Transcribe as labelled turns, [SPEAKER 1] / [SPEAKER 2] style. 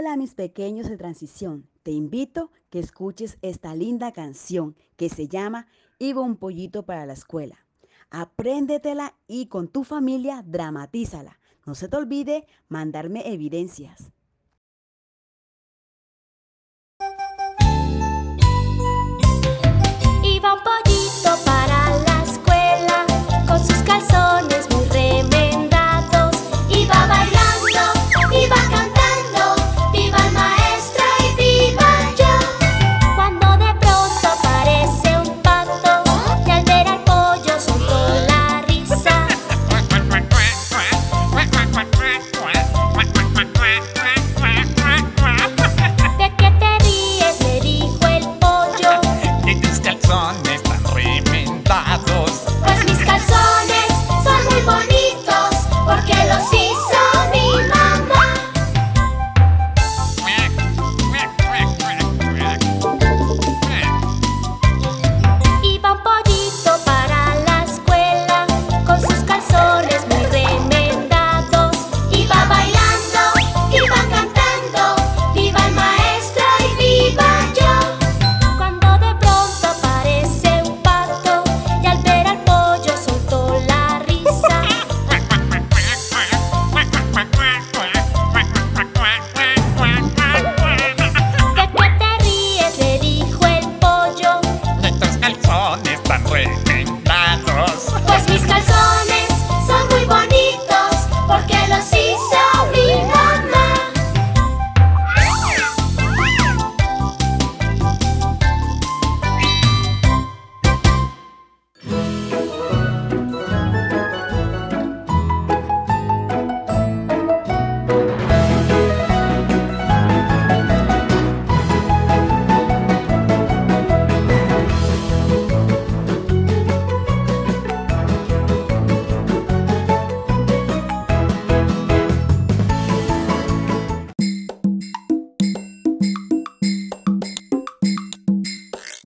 [SPEAKER 1] Hola mis pequeños de transición, te invito que escuches esta linda canción que se llama Iba un pollito para la escuela. Apréndetela y con tu familia dramatízala. No se te olvide mandarme evidencias.